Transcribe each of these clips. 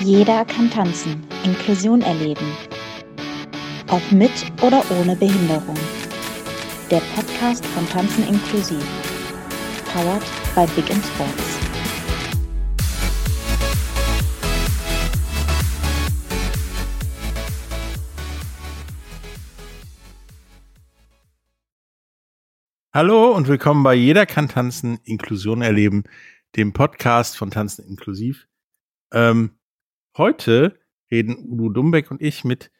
Jeder kann tanzen, Inklusion erleben. Ob mit oder ohne Behinderung. Der Podcast von Tanzen inklusiv. Powered by Big in Sports. Hallo und willkommen bei Jeder kann tanzen, Inklusion erleben, dem Podcast von Tanzen inklusiv. Ähm, heute reden Udo Dumbeck und ich mit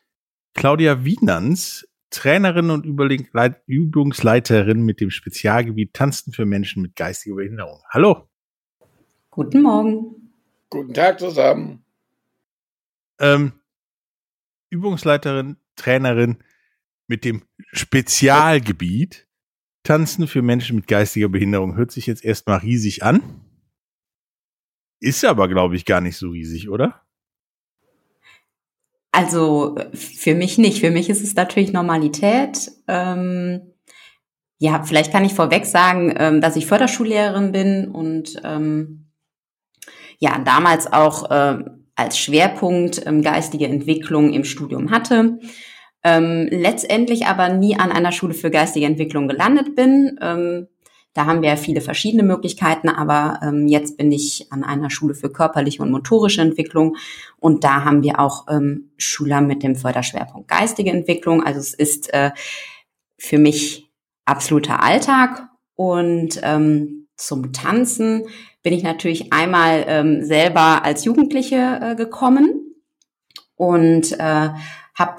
Claudia Wienans, Trainerin und Übungsleiterin mit dem Spezialgebiet Tanzen für Menschen mit geistiger Behinderung. Hallo. Guten Morgen. Guten Tag zusammen. Ähm, Übungsleiterin, Trainerin mit dem Spezialgebiet Tanzen für Menschen mit geistiger Behinderung hört sich jetzt erstmal riesig an. Ist aber, glaube ich, gar nicht so riesig, oder? Also für mich nicht. Für mich ist es natürlich Normalität. Ähm, ja, vielleicht kann ich vorweg sagen, ähm, dass ich Förderschullehrerin bin und ähm, ja, damals auch äh, als Schwerpunkt ähm, geistige Entwicklung im Studium hatte ähm, letztendlich aber nie an einer Schule für geistige Entwicklung gelandet bin. Da haben wir viele verschiedene Möglichkeiten, aber ähm, jetzt bin ich an einer Schule für körperliche und motorische Entwicklung und da haben wir auch ähm, Schüler mit dem Förderschwerpunkt geistige Entwicklung. Also es ist äh, für mich absoluter Alltag und ähm, zum Tanzen bin ich natürlich einmal ähm, selber als Jugendliche äh, gekommen und äh, habe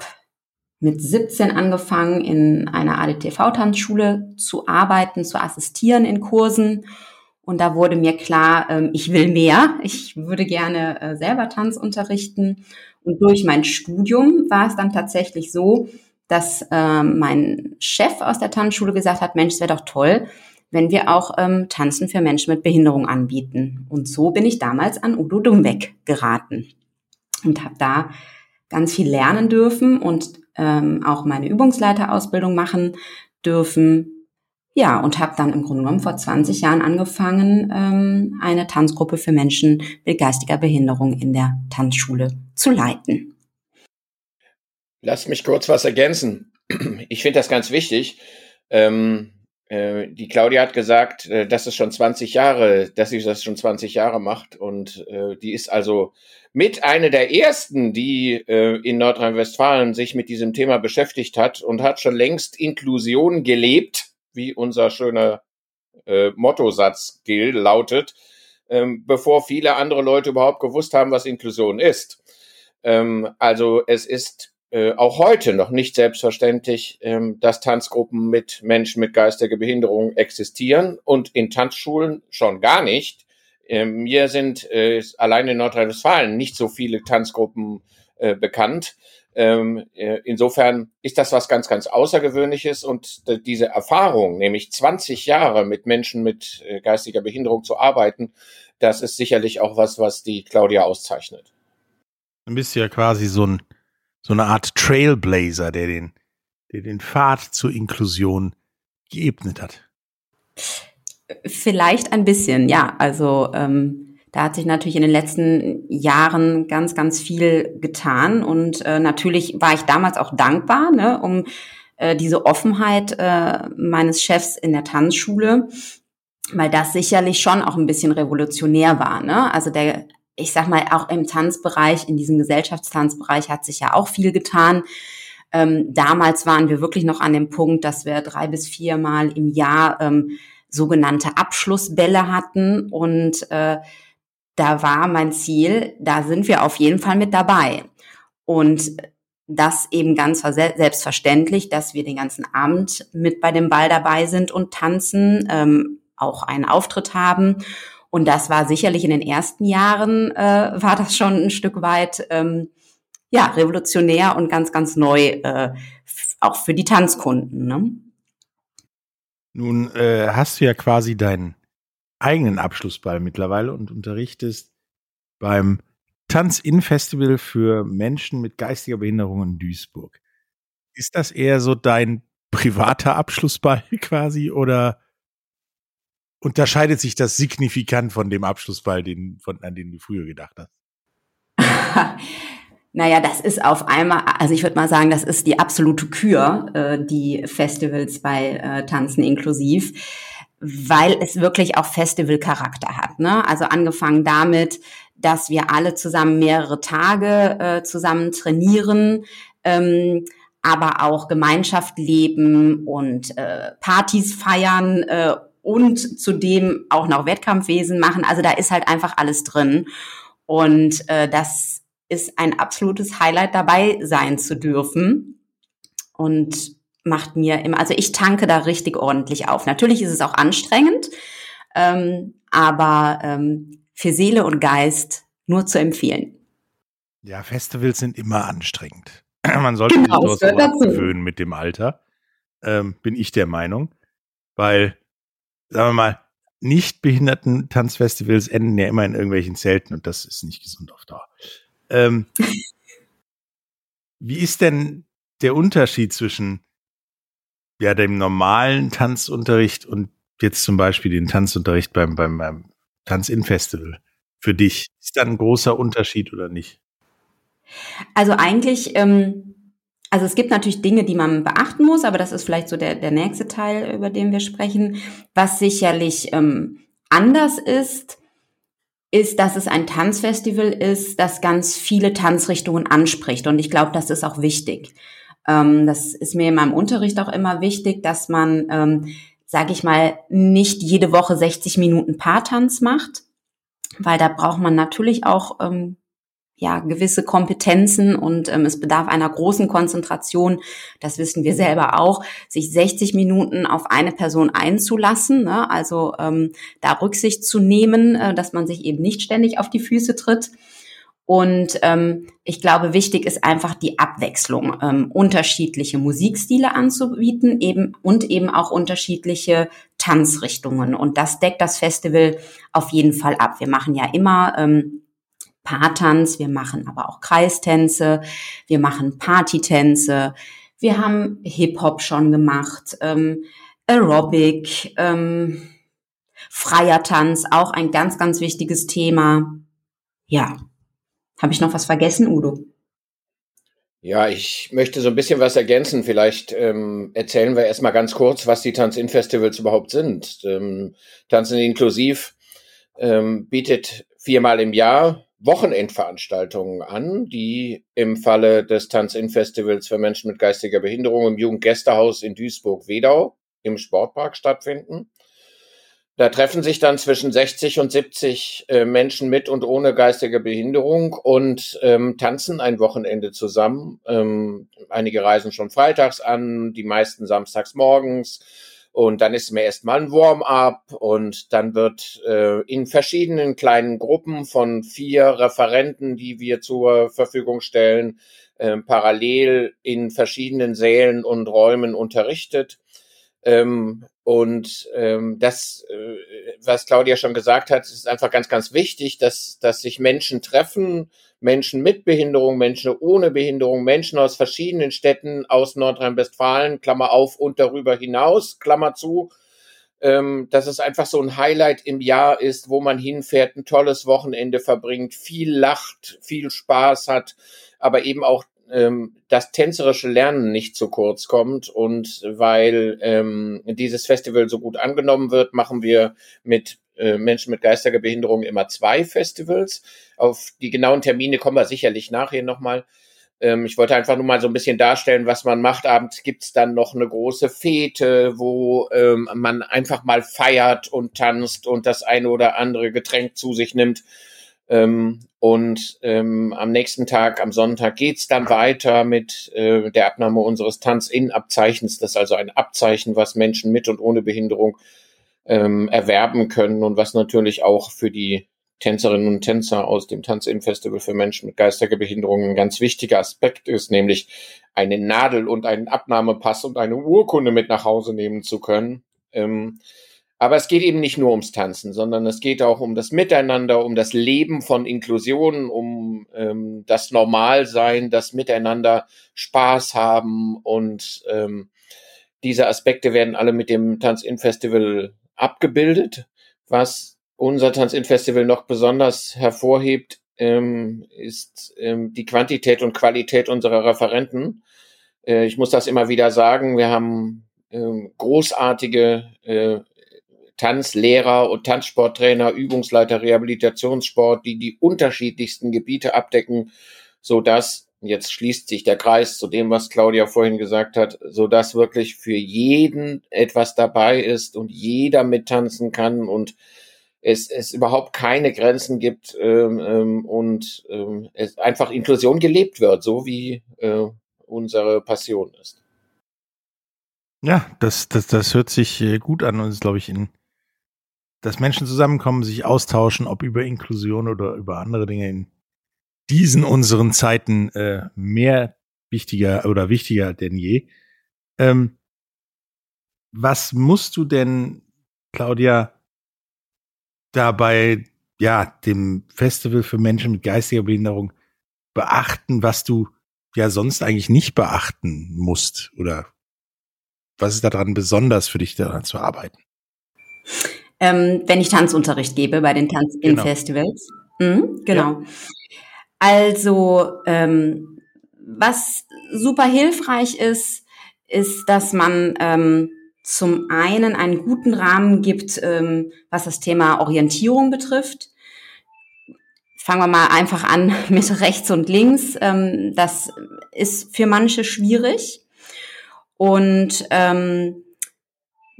mit 17 angefangen, in einer ADTV-Tanzschule zu arbeiten, zu assistieren in Kursen. Und da wurde mir klar, ähm, ich will mehr. Ich würde gerne äh, selber Tanz unterrichten. Und durch mein Studium war es dann tatsächlich so, dass ähm, mein Chef aus der Tanzschule gesagt hat, Mensch, es wäre doch toll, wenn wir auch ähm, Tanzen für Menschen mit Behinderung anbieten. Und so bin ich damals an Udo Dumbeck geraten und habe da ganz viel lernen dürfen und ähm, auch meine Übungsleiterausbildung machen dürfen. Ja, und habe dann im Grunde genommen vor 20 Jahren angefangen, ähm, eine Tanzgruppe für Menschen mit geistiger Behinderung in der Tanzschule zu leiten. Lass mich kurz was ergänzen. Ich finde das ganz wichtig. Ähm, äh, die Claudia hat gesagt, äh, dass es schon 20 Jahre, dass sie das schon 20 Jahre macht und äh, die ist also mit einer der ersten, die äh, in Nordrhein-Westfalen sich mit diesem Thema beschäftigt hat und hat schon längst Inklusion gelebt, wie unser schöner äh, Mottosatz gilt, lautet, ähm, bevor viele andere Leute überhaupt gewusst haben, was Inklusion ist. Ähm, also es ist äh, auch heute noch nicht selbstverständlich, ähm, dass Tanzgruppen mit Menschen mit geistiger Behinderung existieren und in Tanzschulen schon gar nicht. Ähm, mir sind äh, allein in Nordrhein-Westfalen nicht so viele Tanzgruppen äh, bekannt. Ähm, äh, insofern ist das was ganz, ganz Außergewöhnliches und diese Erfahrung, nämlich 20 Jahre mit Menschen mit äh, geistiger Behinderung zu arbeiten, das ist sicherlich auch was, was die Claudia auszeichnet. Du bist ja quasi so, ein, so eine Art Trailblazer, der den, der den Pfad zur Inklusion geebnet hat. Vielleicht ein bisschen, ja. Also ähm, da hat sich natürlich in den letzten Jahren ganz, ganz viel getan. Und äh, natürlich war ich damals auch dankbar, ne, um äh, diese Offenheit äh, meines Chefs in der Tanzschule, weil das sicherlich schon auch ein bisschen revolutionär war. Ne? Also der, ich sag mal, auch im Tanzbereich, in diesem Gesellschaftstanzbereich hat sich ja auch viel getan. Ähm, damals waren wir wirklich noch an dem Punkt, dass wir drei bis viermal im Jahr ähm, sogenannte Abschlussbälle hatten und äh, da war mein Ziel, da sind wir auf jeden Fall mit dabei. Und das eben ganz selbstverständlich, dass wir den ganzen Abend mit bei dem Ball dabei sind und tanzen, ähm, auch einen Auftritt haben. Und das war sicherlich in den ersten Jahren, äh, war das schon ein Stück weit ähm, ja, revolutionär und ganz, ganz neu, äh, auch für die Tanzkunden. Ne? Nun äh, hast du ja quasi deinen eigenen Abschlussball mittlerweile und unterrichtest beim Tanz-In-Festival für Menschen mit geistiger Behinderung in Duisburg. Ist das eher so dein privater Abschlussball quasi oder unterscheidet sich das signifikant von dem Abschlussball, den, von, an den du früher gedacht hast? Naja, das ist auf einmal, also ich würde mal sagen, das ist die absolute Kür, äh, die Festivals bei äh, Tanzen inklusiv, weil es wirklich auch Festivalcharakter hat. Ne? Also angefangen damit, dass wir alle zusammen mehrere Tage äh, zusammen trainieren, ähm, aber auch Gemeinschaft leben und äh, Partys feiern äh, und zudem auch noch Wettkampfwesen machen. Also da ist halt einfach alles drin. Und äh, das ist ein absolutes Highlight dabei sein zu dürfen und macht mir immer, also ich tanke da richtig ordentlich auf. Natürlich ist es auch anstrengend, ähm, aber ähm, für Seele und Geist nur zu empfehlen. Ja, Festivals sind immer anstrengend. Man sollte genau, sich das gewöhnen mit dem Alter, ähm, bin ich der Meinung, weil, sagen wir mal, nicht behinderten Tanzfestivals enden ja immer in irgendwelchen Zelten und das ist nicht gesund auf Dauer. Ähm, wie ist denn der Unterschied zwischen ja, dem normalen Tanzunterricht und jetzt zum Beispiel den Tanzunterricht beim, beim, beim Tanz-In-Festival für dich? Ist da ein großer Unterschied oder nicht? Also eigentlich, ähm, also es gibt natürlich Dinge, die man beachten muss, aber das ist vielleicht so der, der nächste Teil, über den wir sprechen. Was sicherlich ähm, anders ist, ist, dass es ein Tanzfestival ist, das ganz viele Tanzrichtungen anspricht. Und ich glaube, das ist auch wichtig. Ähm, das ist mir in meinem Unterricht auch immer wichtig, dass man, ähm, sage ich mal, nicht jede Woche 60 Minuten Paartanz macht, weil da braucht man natürlich auch ähm, ja gewisse Kompetenzen und ähm, es bedarf einer großen Konzentration. Das wissen wir selber auch, sich 60 Minuten auf eine Person einzulassen, ne? also ähm, da Rücksicht zu nehmen, äh, dass man sich eben nicht ständig auf die Füße tritt. Und ähm, ich glaube, wichtig ist einfach die Abwechslung, ähm, unterschiedliche Musikstile anzubieten, eben und eben auch unterschiedliche Tanzrichtungen. Und das deckt das Festival auf jeden Fall ab. Wir machen ja immer ähm, Paartanz, wir machen aber auch Kreistänze, wir machen Partytänze, wir haben Hip-Hop schon gemacht, ähm, Aerobic, ähm, freier Tanz, auch ein ganz, ganz wichtiges Thema. Ja, habe ich noch was vergessen, Udo? Ja, ich möchte so ein bisschen was ergänzen. Vielleicht ähm, erzählen wir erstmal ganz kurz, was die Tanz-In-Festivals überhaupt sind. Ähm, Tanzen inklusiv ähm, bietet viermal im Jahr Wochenendveranstaltungen an, die im Falle des Tanz-In-Festivals für Menschen mit geistiger Behinderung im Jugendgästehaus in Duisburg-Wedau im Sportpark stattfinden. Da treffen sich dann zwischen 60 und 70 äh, Menschen mit und ohne geistige Behinderung und ähm, tanzen ein Wochenende zusammen. Ähm, einige reisen schon freitags an, die meisten samstags morgens und dann ist mir erstmal ein Warm-up und dann wird äh, in verschiedenen kleinen Gruppen von vier Referenten, die wir zur Verfügung stellen, äh, parallel in verschiedenen Sälen und Räumen unterrichtet. Ähm, und ähm, das, äh, was Claudia schon gesagt hat, ist einfach ganz, ganz wichtig, dass, dass sich Menschen treffen, Menschen mit Behinderung, Menschen ohne Behinderung, Menschen aus verschiedenen Städten aus Nordrhein-Westfalen, Klammer auf und darüber hinaus, Klammer zu, ähm, dass es einfach so ein Highlight im Jahr ist, wo man hinfährt, ein tolles Wochenende verbringt, viel lacht, viel Spaß hat, aber eben auch ähm, das tänzerische Lernen nicht zu kurz kommt. Und weil ähm, dieses Festival so gut angenommen wird, machen wir mit äh, Menschen mit geistiger Behinderung immer zwei Festivals. Auf die genauen Termine kommen wir sicherlich nachher nochmal. Ähm, ich wollte einfach nur mal so ein bisschen darstellen, was man macht. Abends gibt's dann noch eine große Fete, wo ähm, man einfach mal feiert und tanzt und das eine oder andere Getränk zu sich nimmt. Ähm, und ähm, am nächsten Tag, am Sonntag, geht's dann weiter mit äh, der Abnahme unseres Tanz-In-Abzeichens. Das ist also ein Abzeichen, was Menschen mit und ohne Behinderung ähm, erwerben können und was natürlich auch für die Tänzerinnen und Tänzer aus dem Tanz-In-Festival für Menschen mit geistiger Behinderung ein ganz wichtiger Aspekt ist, nämlich eine Nadel und einen Abnahmepass und eine Urkunde mit nach Hause nehmen zu können. Ähm, aber es geht eben nicht nur ums Tanzen, sondern es geht auch um das Miteinander, um das Leben von Inklusion, um ähm, das Normalsein, das Miteinander Spaß haben und ähm, diese Aspekte werden alle mit dem Tanz-In-Festival abgebildet. Was unser Tanz-In-Festival noch besonders hervorhebt, ähm, ist ähm, die Quantität und Qualität unserer Referenten. Äh, ich muss das immer wieder sagen. Wir haben ähm, großartige äh, Tanzlehrer und Tanzsporttrainer, Übungsleiter, Rehabilitationssport, die die unterschiedlichsten Gebiete abdecken, so dass jetzt schließt sich der Kreis zu dem, was Claudia vorhin gesagt hat, so dass wirklich für jeden etwas dabei ist und jeder mittanzen kann und es, es überhaupt keine Grenzen gibt ähm, ähm, und ähm, es einfach Inklusion gelebt wird, so wie äh, unsere Passion ist. Ja, das, das, das hört sich äh, gut an und ist, glaube ich, in, dass Menschen zusammenkommen, sich austauschen, ob über Inklusion oder über andere Dinge in diesen unseren Zeiten äh, mehr wichtiger oder wichtiger denn je. Ähm, was musst du denn, Claudia, dabei, ja, dem Festival für Menschen mit geistiger Behinderung beachten, was du ja sonst eigentlich nicht beachten musst? Oder was ist daran besonders für dich daran zu arbeiten? Ähm, wenn ich Tanzunterricht gebe bei den Tanz-In-Festivals. Genau. Mhm, genau. Ja. Also, ähm, was super hilfreich ist, ist, dass man ähm, zum einen einen guten Rahmen gibt, ähm, was das Thema Orientierung betrifft. Fangen wir mal einfach an mit rechts und links. Ähm, das ist für manche schwierig. Und ähm,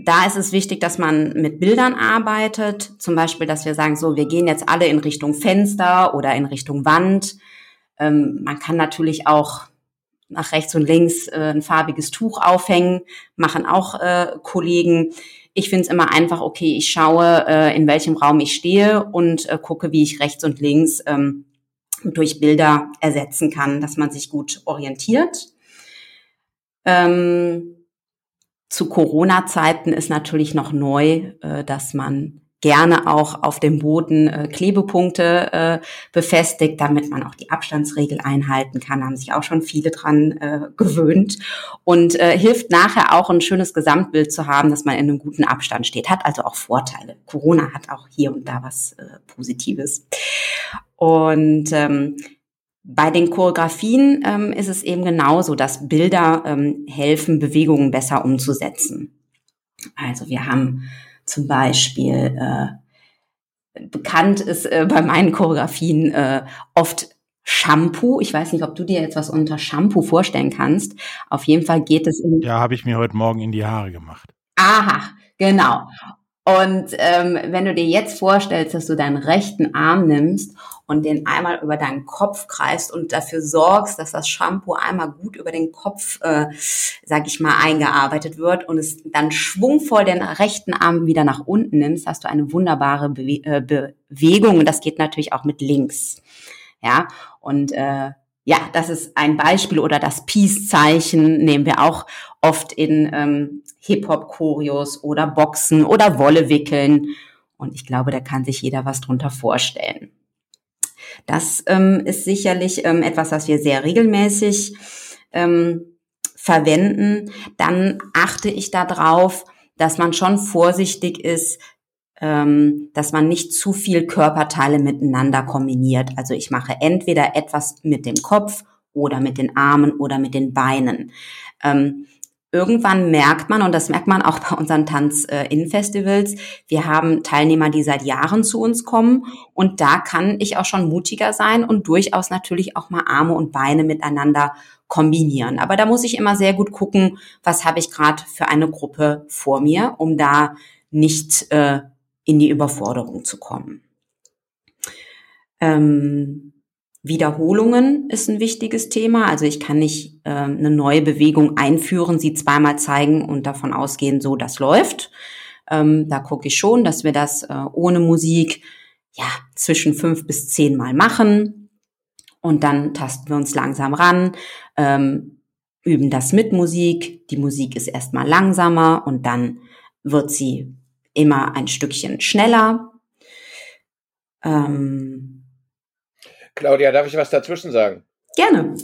da ist es wichtig, dass man mit Bildern arbeitet. Zum Beispiel, dass wir sagen, so, wir gehen jetzt alle in Richtung Fenster oder in Richtung Wand. Ähm, man kann natürlich auch nach rechts und links äh, ein farbiges Tuch aufhängen, machen auch äh, Kollegen. Ich finde es immer einfach, okay, ich schaue, äh, in welchem Raum ich stehe und äh, gucke, wie ich rechts und links ähm, durch Bilder ersetzen kann, dass man sich gut orientiert. Ähm, zu Corona-Zeiten ist natürlich noch neu, äh, dass man gerne auch auf dem Boden äh, Klebepunkte äh, befestigt, damit man auch die Abstandsregel einhalten kann. Haben sich auch schon viele dran gewöhnt und hilft nachher auch ein schönes Gesamtbild zu haben, dass man in einem guten Abstand steht. Hat also auch Vorteile. Corona hat auch hier und da was Positives. Und ähm, bei den Choreografien ähm, ist es eben genauso, dass Bilder ähm, helfen, Bewegungen besser umzusetzen. Also wir haben zum Beispiel äh, bekannt ist äh, bei meinen Choreografien äh, oft Shampoo. Ich weiß nicht, ob du dir jetzt was unter Shampoo vorstellen kannst. Auf jeden Fall geht es in. Ja, habe ich mir heute Morgen in die Haare gemacht. Aha, genau. Und ähm, wenn du dir jetzt vorstellst, dass du deinen rechten Arm nimmst und den einmal über deinen Kopf kreist und dafür sorgst, dass das Shampoo einmal gut über den Kopf, äh, sag ich mal, eingearbeitet wird und es dann schwungvoll den rechten Arm wieder nach unten nimmst, hast du eine wunderbare Bewe äh, Bewegung und das geht natürlich auch mit links. Ja, und äh, ja, das ist ein Beispiel oder das Peace-Zeichen nehmen wir auch oft in ähm, Hip-Hop-Choreos oder Boxen oder Wolle wickeln. Und ich glaube, da kann sich jeder was drunter vorstellen. Das ähm, ist sicherlich ähm, etwas, was wir sehr regelmäßig ähm, verwenden. Dann achte ich darauf, dass man schon vorsichtig ist, dass man nicht zu viel Körperteile miteinander kombiniert. Also ich mache entweder etwas mit dem Kopf oder mit den Armen oder mit den Beinen. Ähm, irgendwann merkt man, und das merkt man auch bei unseren Tanz-In-Festivals, wir haben Teilnehmer, die seit Jahren zu uns kommen. Und da kann ich auch schon mutiger sein und durchaus natürlich auch mal Arme und Beine miteinander kombinieren. Aber da muss ich immer sehr gut gucken, was habe ich gerade für eine Gruppe vor mir, um da nicht äh, in die Überforderung zu kommen. Ähm, Wiederholungen ist ein wichtiges Thema. Also ich kann nicht äh, eine neue Bewegung einführen, sie zweimal zeigen und davon ausgehen, so das läuft. Ähm, da gucke ich schon, dass wir das äh, ohne Musik ja zwischen fünf bis zehn Mal machen und dann tasten wir uns langsam ran, ähm, üben das mit Musik. Die Musik ist erstmal langsamer und dann wird sie immer ein Stückchen schneller. Ähm, Claudia, darf ich was dazwischen sagen? Gerne.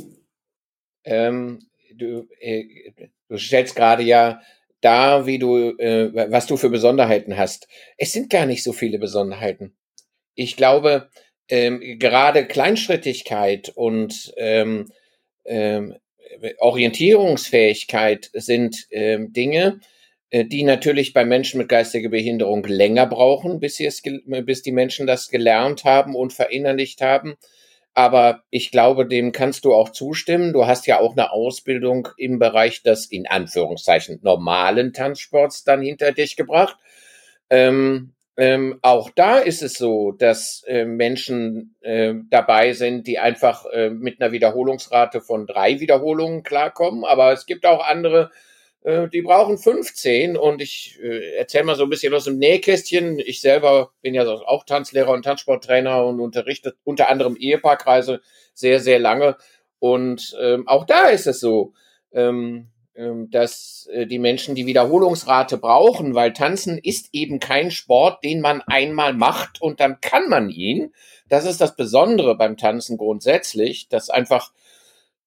Ähm, du, äh, du stellst gerade ja da, wie du, äh, was du für Besonderheiten hast. Es sind gar nicht so viele Besonderheiten. Ich glaube, ähm, gerade Kleinschrittigkeit und ähm, ähm, Orientierungsfähigkeit sind ähm, Dinge, die natürlich bei Menschen mit geistiger Behinderung länger brauchen, bis, sie es, bis die Menschen das gelernt haben und verinnerlicht haben. Aber ich glaube, dem kannst du auch zustimmen. Du hast ja auch eine Ausbildung im Bereich des in Anführungszeichen normalen Tanzsports dann hinter dich gebracht. Ähm, ähm, auch da ist es so, dass äh, Menschen äh, dabei sind, die einfach äh, mit einer Wiederholungsrate von drei Wiederholungen klarkommen. Aber es gibt auch andere, äh, die brauchen 15. Und ich äh, erzähle mal so ein bisschen aus dem Nähkästchen. Ich selber bin ja auch Tanzlehrer und Tanzsporttrainer und unterrichte unter anderem Ehepaarkreise sehr, sehr lange. Und ähm, auch da ist es so. Ähm, ähm, dass äh, die Menschen die Wiederholungsrate brauchen, weil Tanzen ist eben kein Sport, den man einmal macht und dann kann man ihn. Das ist das Besondere beim Tanzen grundsätzlich, dass einfach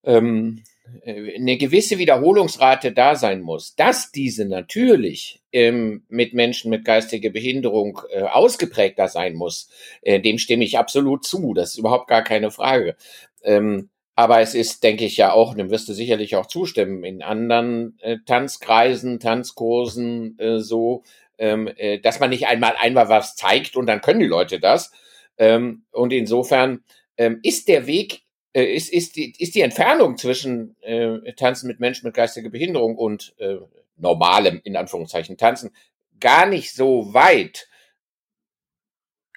ähm, äh, eine gewisse Wiederholungsrate da sein muss. Dass diese natürlich ähm, mit Menschen mit geistiger Behinderung äh, ausgeprägter sein muss, äh, dem stimme ich absolut zu. Das ist überhaupt gar keine Frage. Ähm, aber es ist, denke ich, ja auch, dem wirst du sicherlich auch zustimmen, in anderen äh, Tanzkreisen, Tanzkursen äh, so, ähm, äh, dass man nicht einmal einmal was zeigt und dann können die Leute das. Ähm, und insofern ähm, ist der Weg, äh, ist, ist, die, ist die Entfernung zwischen äh, Tanzen mit Menschen mit geistiger Behinderung und äh, normalem, in Anführungszeichen, Tanzen gar nicht so weit.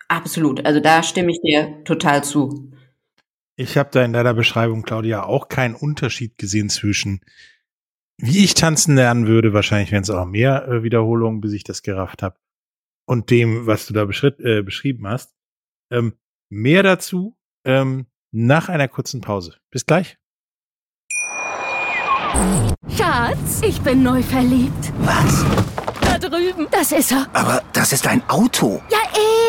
Absolut. Also da stimme ich dir total zu. Ich habe da in deiner Beschreibung, Claudia, auch keinen Unterschied gesehen zwischen, wie ich tanzen lernen würde, wahrscheinlich wären es auch mehr äh, Wiederholungen, bis ich das gerafft habe, und dem, was du da äh, beschrieben hast. Ähm, mehr dazu ähm, nach einer kurzen Pause. Bis gleich. Schatz, ich bin neu verliebt. Was? Da drüben. Das ist er. Aber das ist ein Auto. Ja,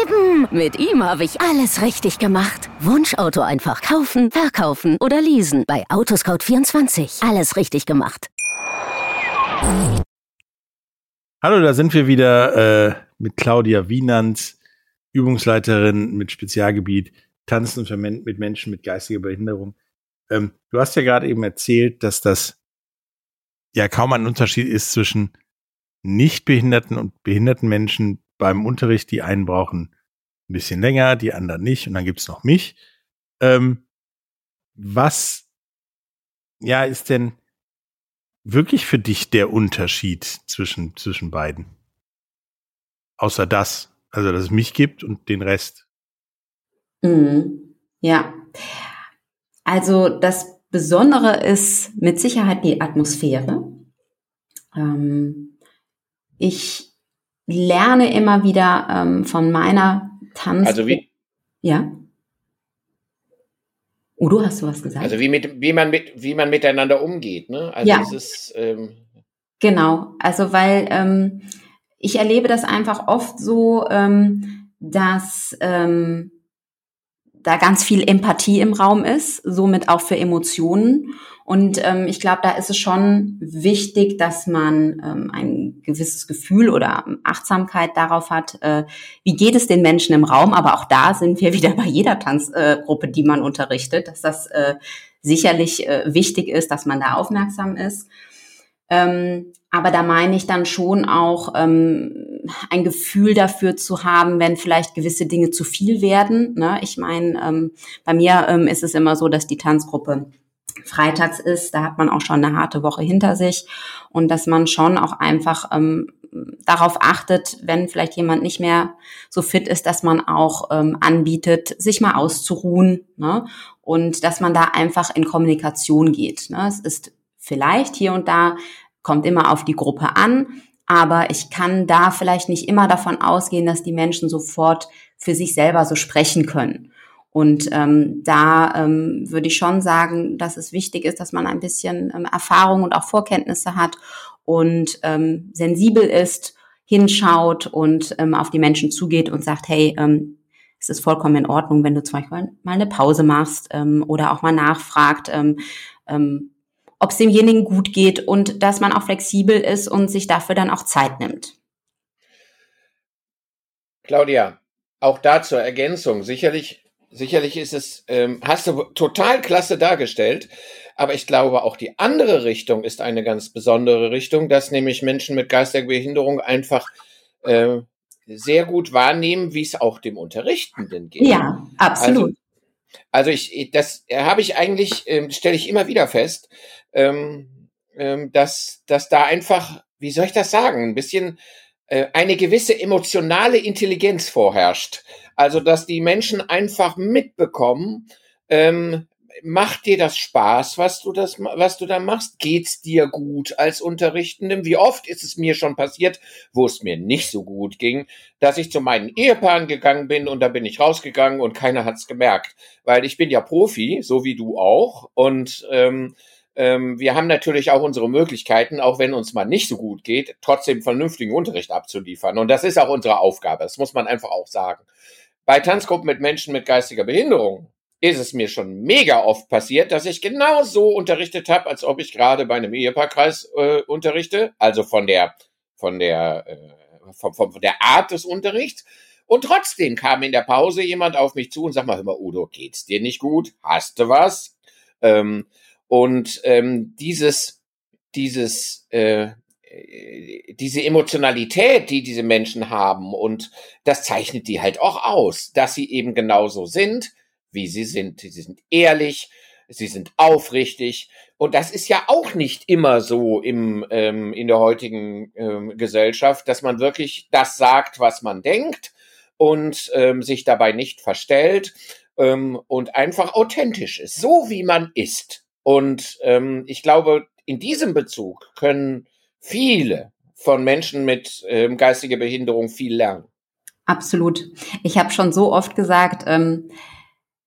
eben. Mit ihm habe ich alles richtig gemacht. Wunschauto einfach kaufen, verkaufen oder leasen. Bei Autoscout24. Alles richtig gemacht. Hallo, da sind wir wieder äh, mit Claudia Wienand, Übungsleiterin mit Spezialgebiet Tanzen für Men mit Menschen mit geistiger Behinderung. Ähm, du hast ja gerade eben erzählt, dass das ja kaum ein Unterschied ist zwischen nicht behinderten und behinderten Menschen beim Unterricht. Die einen brauchen ein bisschen länger, die anderen nicht. Und dann gibt's noch mich. Ähm, was, ja, ist denn wirklich für dich der Unterschied zwischen, zwischen beiden? Außer das, also dass es mich gibt und den Rest. Mhm. Ja. Also das Besondere ist mit Sicherheit die Atmosphäre. Ähm, ich lerne immer wieder ähm, von meiner Tanz. Also wie? Ja. Udo, hast du was gesagt? Also wie mit, wie man mit, wie man miteinander umgeht, ne? Also ja. dieses, ähm genau. Also weil ähm, ich erlebe das einfach oft so, ähm, dass ähm, da ganz viel Empathie im Raum ist, somit auch für Emotionen. Und ähm, ich glaube, da ist es schon wichtig, dass man ähm, ein gewisses Gefühl oder Achtsamkeit darauf hat, äh, wie geht es den Menschen im Raum. Aber auch da sind wir wieder bei jeder Tanzgruppe, äh, die man unterrichtet, dass das äh, sicherlich äh, wichtig ist, dass man da aufmerksam ist. Ähm, aber da meine ich dann schon auch ähm, ein Gefühl dafür zu haben, wenn vielleicht gewisse Dinge zu viel werden. Ne? Ich meine, ähm, bei mir ähm, ist es immer so, dass die Tanzgruppe freitags ist, da hat man auch schon eine harte Woche hinter sich und dass man schon auch einfach ähm, darauf achtet, wenn vielleicht jemand nicht mehr so fit ist, dass man auch ähm, anbietet, sich mal auszuruhen ne? und dass man da einfach in Kommunikation geht. Ne? Es ist vielleicht hier und da, kommt immer auf die Gruppe an, aber ich kann da vielleicht nicht immer davon ausgehen, dass die Menschen sofort für sich selber so sprechen können. Und ähm, da ähm, würde ich schon sagen, dass es wichtig ist, dass man ein bisschen ähm, Erfahrung und auch Vorkenntnisse hat und ähm, sensibel ist, hinschaut und ähm, auf die Menschen zugeht und sagt, hey, ähm, es ist vollkommen in Ordnung, wenn du zum Beispiel mal eine Pause machst ähm, oder auch mal nachfragt, ähm, ähm, ob es demjenigen gut geht und dass man auch flexibel ist und sich dafür dann auch Zeit nimmt. Claudia, auch da zur Ergänzung. Sicherlich sicherlich ist es, ähm, hast du total klasse dargestellt. Aber ich glaube, auch die andere Richtung ist eine ganz besondere Richtung, dass nämlich Menschen mit geistiger Behinderung einfach äh, sehr gut wahrnehmen, wie es auch dem Unterrichtenden geht. Ja, absolut. Also, also ich, das habe ich eigentlich, ähm, stelle ich immer wieder fest, ähm, ähm, dass, dass da einfach, wie soll ich das sagen, ein bisschen äh, eine gewisse emotionale Intelligenz vorherrscht. Also, dass die Menschen einfach mitbekommen, ähm, macht dir das Spaß, was du das, was du da machst? Geht's dir gut als Unterrichtendem? Wie oft ist es mir schon passiert, wo es mir nicht so gut ging, dass ich zu meinen Ehepaaren gegangen bin und da bin ich rausgegangen und keiner hat's gemerkt, weil ich bin ja Profi, so wie du auch und ähm, ähm, wir haben natürlich auch unsere Möglichkeiten, auch wenn uns mal nicht so gut geht, trotzdem vernünftigen Unterricht abzuliefern. Und das ist auch unsere Aufgabe. Das muss man einfach auch sagen. Bei Tanzgruppen mit Menschen mit geistiger Behinderung ist es mir schon mega oft passiert, dass ich genau so unterrichtet habe, als ob ich gerade bei einem Ehepaarkreis äh, unterrichte, also von der von der äh, von, von der Art des Unterrichts. Und trotzdem kam in der Pause jemand auf mich zu und sagt mal, hör mal, Udo, geht's dir nicht gut? Hast du was? Ähm, und ähm, dieses dieses äh, diese Emotionalität, die diese Menschen haben und das zeichnet die halt auch aus, dass sie eben genauso sind, wie sie sind. Sie sind ehrlich, sie sind aufrichtig. Und das ist ja auch nicht immer so im, ähm, in der heutigen ähm, Gesellschaft, dass man wirklich das sagt, was man denkt und ähm, sich dabei nicht verstellt ähm, und einfach authentisch ist, so wie man ist. Und ähm, ich glaube, in diesem Bezug können viele von Menschen mit ähm, geistiger Behinderung viel lernen. Absolut. Ich habe schon so oft gesagt, ähm,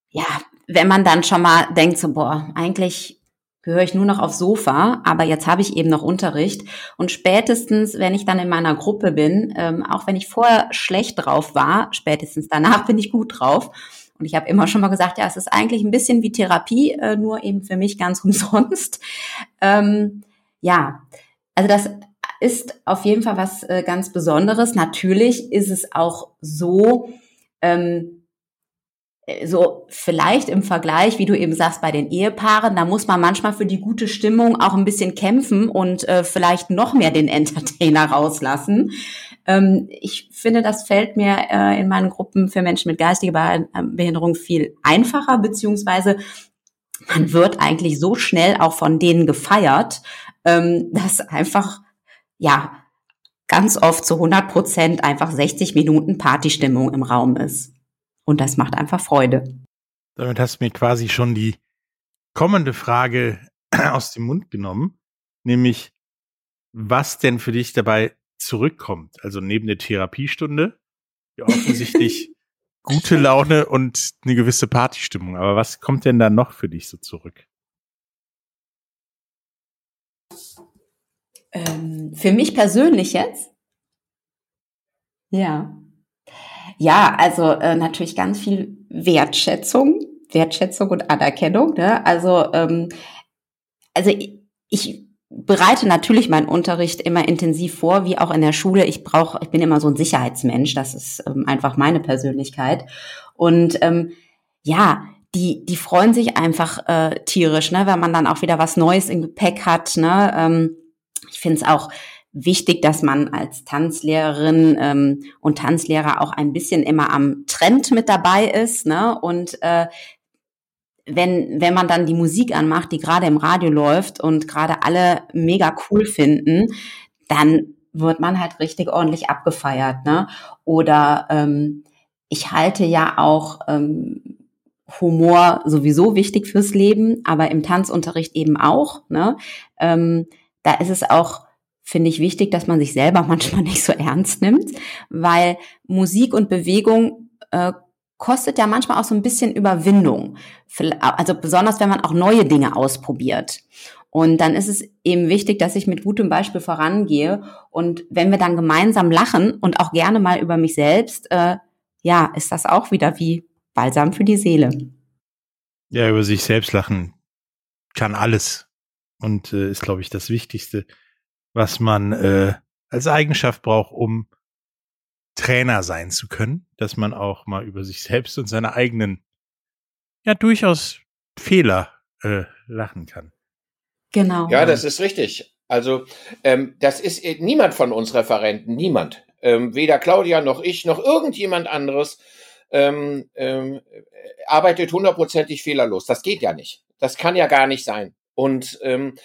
ja, wenn man dann schon mal denkt, so, boah, eigentlich gehöre ich nur noch aufs Sofa, aber jetzt habe ich eben noch Unterricht. Und spätestens, wenn ich dann in meiner Gruppe bin, ähm, auch wenn ich vorher schlecht drauf war, spätestens danach bin ich gut drauf. Und ich habe immer schon mal gesagt, ja, es ist eigentlich ein bisschen wie Therapie, äh, nur eben für mich ganz umsonst. Ähm, ja, also das ist auf jeden Fall was äh, ganz Besonderes. Natürlich ist es auch so, ähm, so vielleicht im Vergleich, wie du eben sagst, bei den Ehepaaren, da muss man manchmal für die gute Stimmung auch ein bisschen kämpfen und äh, vielleicht noch mehr den Entertainer rauslassen. Ähm, ich finde, das fällt mir äh, in meinen Gruppen für Menschen mit geistiger Behinderung viel einfacher, beziehungsweise man wird eigentlich so schnell auch von denen gefeiert, ähm, dass einfach, ja, ganz oft zu 100 Prozent einfach 60 Minuten Partystimmung im Raum ist. Und das macht einfach Freude. Damit hast du mir quasi schon die kommende Frage aus dem Mund genommen, nämlich was denn für dich dabei zurückkommt. Also neben der Therapiestunde, ja offensichtlich gute Laune und eine gewisse Partystimmung. Aber was kommt denn da noch für dich so zurück? Ähm, für mich persönlich jetzt? Ja. Ja, also äh, natürlich ganz viel Wertschätzung, Wertschätzung und Anerkennung. Ne? Also, ähm, also ich, ich bereite natürlich meinen Unterricht immer intensiv vor, wie auch in der Schule. Ich brauche, ich bin immer so ein Sicherheitsmensch. Das ist ähm, einfach meine Persönlichkeit. Und ähm, ja, die, die freuen sich einfach äh, tierisch, ne, wenn man dann auch wieder was Neues im Gepäck hat. Ne? Ähm, ich finde es auch wichtig, dass man als Tanzlehrerin ähm, und Tanzlehrer auch ein bisschen immer am Trend mit dabei ist. Ne? Und äh, wenn, wenn man dann die Musik anmacht, die gerade im Radio läuft und gerade alle mega cool finden, dann wird man halt richtig ordentlich abgefeiert. Ne? Oder ähm, ich halte ja auch ähm, Humor sowieso wichtig fürs Leben, aber im Tanzunterricht eben auch. Ne? Ähm, da ist es auch finde ich wichtig, dass man sich selber manchmal nicht so ernst nimmt, weil Musik und Bewegung äh, kostet ja manchmal auch so ein bisschen Überwindung. Also besonders, wenn man auch neue Dinge ausprobiert. Und dann ist es eben wichtig, dass ich mit gutem Beispiel vorangehe. Und wenn wir dann gemeinsam lachen und auch gerne mal über mich selbst, äh, ja, ist das auch wieder wie Balsam für die Seele. Ja, über sich selbst lachen kann alles. Und äh, ist, glaube ich, das Wichtigste was man äh, als Eigenschaft braucht, um Trainer sein zu können, dass man auch mal über sich selbst und seine eigenen ja durchaus Fehler äh, lachen kann. Genau. Ja, das ist richtig. Also ähm, das ist äh, niemand von uns Referenten, niemand. Ähm, weder Claudia noch ich noch irgendjemand anderes ähm, ähm, arbeitet hundertprozentig fehlerlos. Das geht ja nicht. Das kann ja gar nicht sein. Und ähm,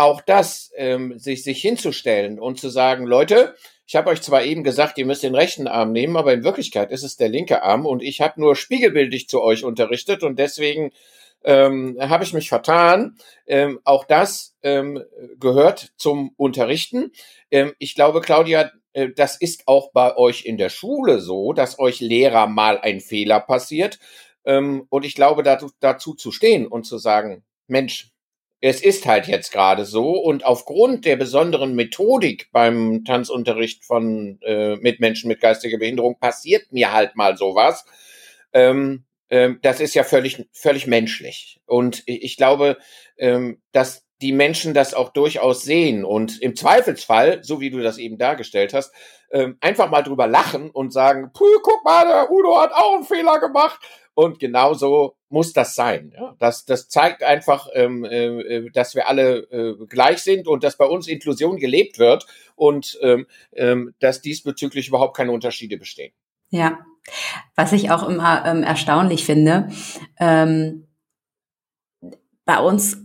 auch das, ähm, sich, sich hinzustellen und zu sagen, Leute, ich habe euch zwar eben gesagt, ihr müsst den rechten Arm nehmen, aber in Wirklichkeit ist es der linke Arm und ich habe nur spiegelbildlich zu euch unterrichtet und deswegen ähm, habe ich mich vertan. Ähm, auch das ähm, gehört zum Unterrichten. Ähm, ich glaube, Claudia, äh, das ist auch bei euch in der Schule so, dass euch Lehrer mal ein Fehler passiert. Ähm, und ich glaube, dazu, dazu zu stehen und zu sagen, Mensch, es ist halt jetzt gerade so und aufgrund der besonderen Methodik beim Tanzunterricht von äh, mit Menschen mit geistiger Behinderung passiert mir halt mal sowas. Ähm, ähm, das ist ja völlig, völlig menschlich. Und ich glaube, ähm, dass die Menschen das auch durchaus sehen und im Zweifelsfall, so wie du das eben dargestellt hast, ähm, einfach mal drüber lachen und sagen, Puh, guck mal, der Udo hat auch einen Fehler gemacht. Und genauso muss das sein. Das, das zeigt einfach, ähm, äh, dass wir alle äh, gleich sind und dass bei uns Inklusion gelebt wird und ähm, dass diesbezüglich überhaupt keine Unterschiede bestehen. Ja, was ich auch immer erstaunlich finde, bei uns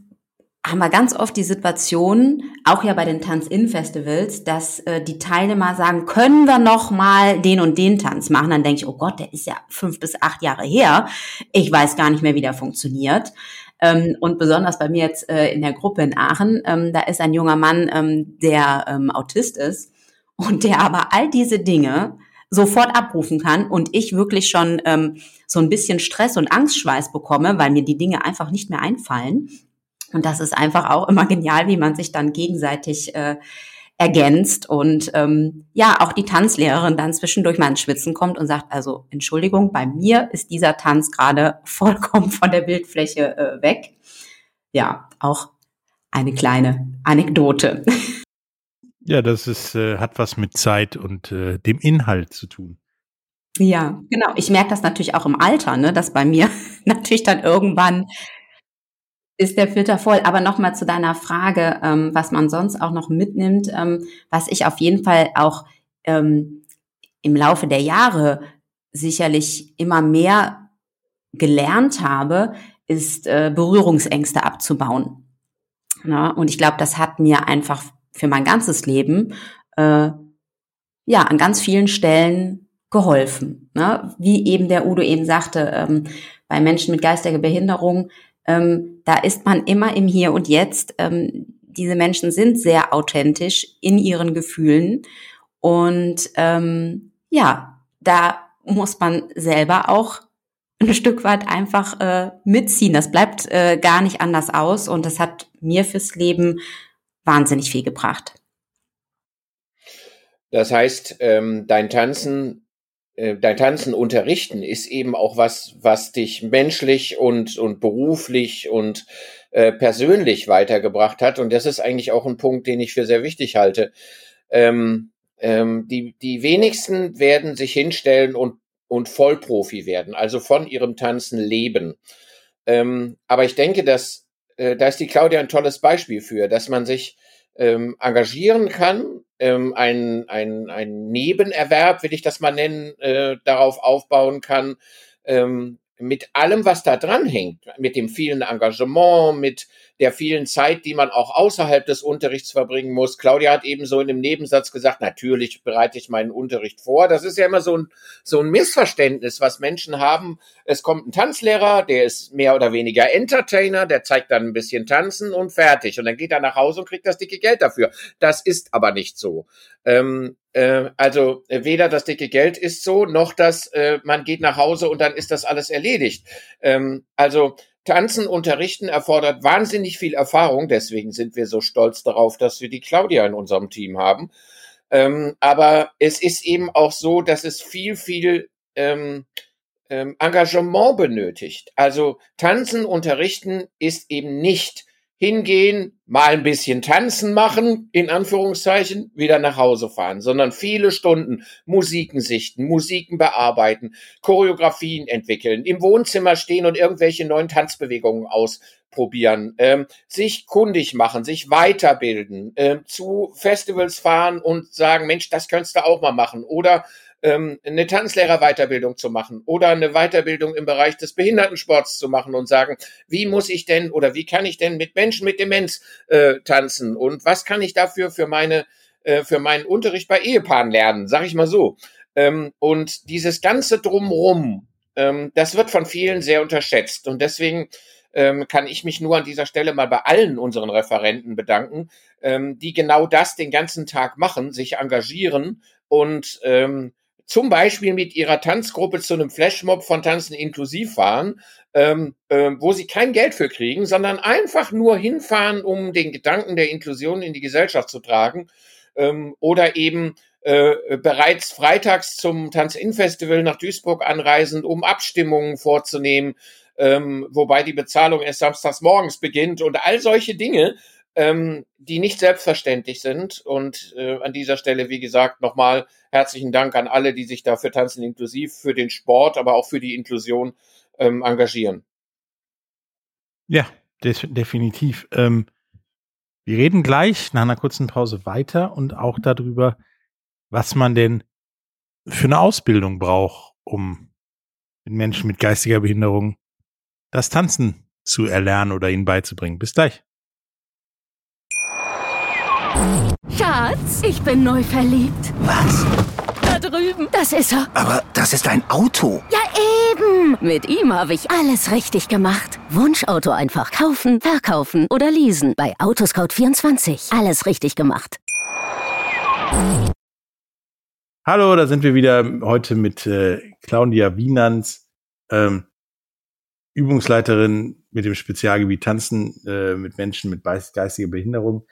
haben wir ganz oft die Situation, auch ja bei den Tanz-In-Festivals, dass äh, die Teilnehmer sagen, können wir noch mal den und den Tanz machen? Dann denke ich, oh Gott, der ist ja fünf bis acht Jahre her. Ich weiß gar nicht mehr, wie der funktioniert. Ähm, und besonders bei mir jetzt äh, in der Gruppe in Aachen, ähm, da ist ein junger Mann, ähm, der ähm, Autist ist und der aber all diese Dinge sofort abrufen kann und ich wirklich schon ähm, so ein bisschen Stress und Angstschweiß bekomme, weil mir die Dinge einfach nicht mehr einfallen. Und das ist einfach auch immer genial, wie man sich dann gegenseitig äh, ergänzt und ähm, ja, auch die Tanzlehrerin dann zwischendurch mal ins Schwitzen kommt und sagt, also Entschuldigung, bei mir ist dieser Tanz gerade vollkommen von der Bildfläche äh, weg. Ja, auch eine kleine Anekdote. Ja, das ist, äh, hat was mit Zeit und äh, dem Inhalt zu tun. Ja, genau. Ich merke das natürlich auch im Alter, ne, dass bei mir natürlich dann irgendwann ist der Filter voll. Aber nochmal zu deiner Frage, ähm, was man sonst auch noch mitnimmt, ähm, was ich auf jeden Fall auch ähm, im Laufe der Jahre sicherlich immer mehr gelernt habe, ist äh, Berührungsängste abzubauen. Na, und ich glaube, das hat mir einfach für mein ganzes Leben äh, ja an ganz vielen Stellen geholfen. Ne? Wie eben der Udo eben sagte, ähm, bei Menschen mit geistiger Behinderung, ähm, da ist man immer im Hier und Jetzt. Ähm, diese Menschen sind sehr authentisch in ihren Gefühlen und ähm, ja, da muss man selber auch ein Stück weit einfach äh, mitziehen. Das bleibt äh, gar nicht anders aus und das hat mir fürs Leben wahnsinnig viel gebracht. Das heißt, ähm, dein Tanzen, dein Tanzen unterrichten ist eben auch was, was dich menschlich und, und beruflich und äh, persönlich weitergebracht hat. Und das ist eigentlich auch ein Punkt, den ich für sehr wichtig halte. Ähm, ähm, die, die wenigsten werden sich hinstellen und, und Vollprofi werden, also von ihrem Tanzen leben. Ähm, aber ich denke, dass äh, da ist die Claudia ein tolles Beispiel für, dass man sich ähm, engagieren kann, ähm, ein, ein, ein Nebenerwerb, will ich das mal nennen, äh, darauf aufbauen kann, ähm, mit allem, was da dran hängt, mit dem vielen Engagement, mit der vielen Zeit, die man auch außerhalb des Unterrichts verbringen muss. Claudia hat eben so in dem Nebensatz gesagt, natürlich bereite ich meinen Unterricht vor. Das ist ja immer so ein, so ein Missverständnis, was Menschen haben. Es kommt ein Tanzlehrer, der ist mehr oder weniger Entertainer, der zeigt dann ein bisschen Tanzen und fertig. Und dann geht er nach Hause und kriegt das dicke Geld dafür. Das ist aber nicht so. Ähm, äh, also weder das dicke Geld ist so, noch dass äh, man geht nach Hause und dann ist das alles erledigt. Ähm, also Tanzen unterrichten erfordert wahnsinnig viel Erfahrung, deswegen sind wir so stolz darauf, dass wir die Claudia in unserem Team haben. Ähm, aber es ist eben auch so, dass es viel, viel ähm, ähm, Engagement benötigt. Also Tanzen unterrichten ist eben nicht hingehen, mal ein bisschen tanzen machen, in Anführungszeichen, wieder nach Hause fahren, sondern viele Stunden Musiken sichten, Musiken bearbeiten, Choreografien entwickeln, im Wohnzimmer stehen und irgendwelche neuen Tanzbewegungen ausprobieren, ähm, sich kundig machen, sich weiterbilden, ähm, zu Festivals fahren und sagen, Mensch, das könntest du auch mal machen. Oder ähm, eine Tanzlehrerweiterbildung zu machen oder eine Weiterbildung im Bereich des Behindertensports zu machen und sagen, wie muss ich denn oder wie kann ich denn mit Menschen mit Demenz äh, tanzen und was kann ich dafür für meine äh, für meinen Unterricht bei Ehepaaren lernen, sag ich mal so. Ähm, und dieses ganze drumrum, ähm, das wird von vielen sehr unterschätzt und deswegen ähm, kann ich mich nur an dieser Stelle mal bei allen unseren Referenten bedanken, ähm, die genau das den ganzen Tag machen, sich engagieren und ähm, zum Beispiel mit ihrer Tanzgruppe zu einem Flashmob von Tanzen inklusiv fahren, ähm, äh, wo sie kein Geld für kriegen, sondern einfach nur hinfahren, um den Gedanken der Inklusion in die Gesellschaft zu tragen ähm, oder eben äh, bereits freitags zum Tanz-In-Festival nach Duisburg anreisen, um Abstimmungen vorzunehmen, ähm, wobei die Bezahlung erst samstags morgens beginnt und all solche Dinge, ähm, die nicht selbstverständlich sind. Und äh, an dieser Stelle, wie gesagt, nochmal herzlichen Dank an alle, die sich da für Tanzen inklusiv, für den Sport, aber auch für die Inklusion ähm, engagieren. Ja, definitiv. Ähm, wir reden gleich nach einer kurzen Pause weiter und auch darüber, was man denn für eine Ausbildung braucht, um mit Menschen mit geistiger Behinderung das Tanzen zu erlernen oder ihnen beizubringen. Bis gleich. Schatz, ich bin neu verliebt. Was? Da drüben. Das ist er. Aber das ist ein Auto. Ja, eben. Mit ihm habe ich alles richtig gemacht. Wunschauto einfach kaufen, verkaufen oder leasen. Bei Autoscout24. Alles richtig gemacht. Hallo, da sind wir wieder heute mit äh, Claudia Wienans, ähm, Übungsleiterin mit dem Spezialgebiet Tanzen äh, mit Menschen mit geistiger Behinderung.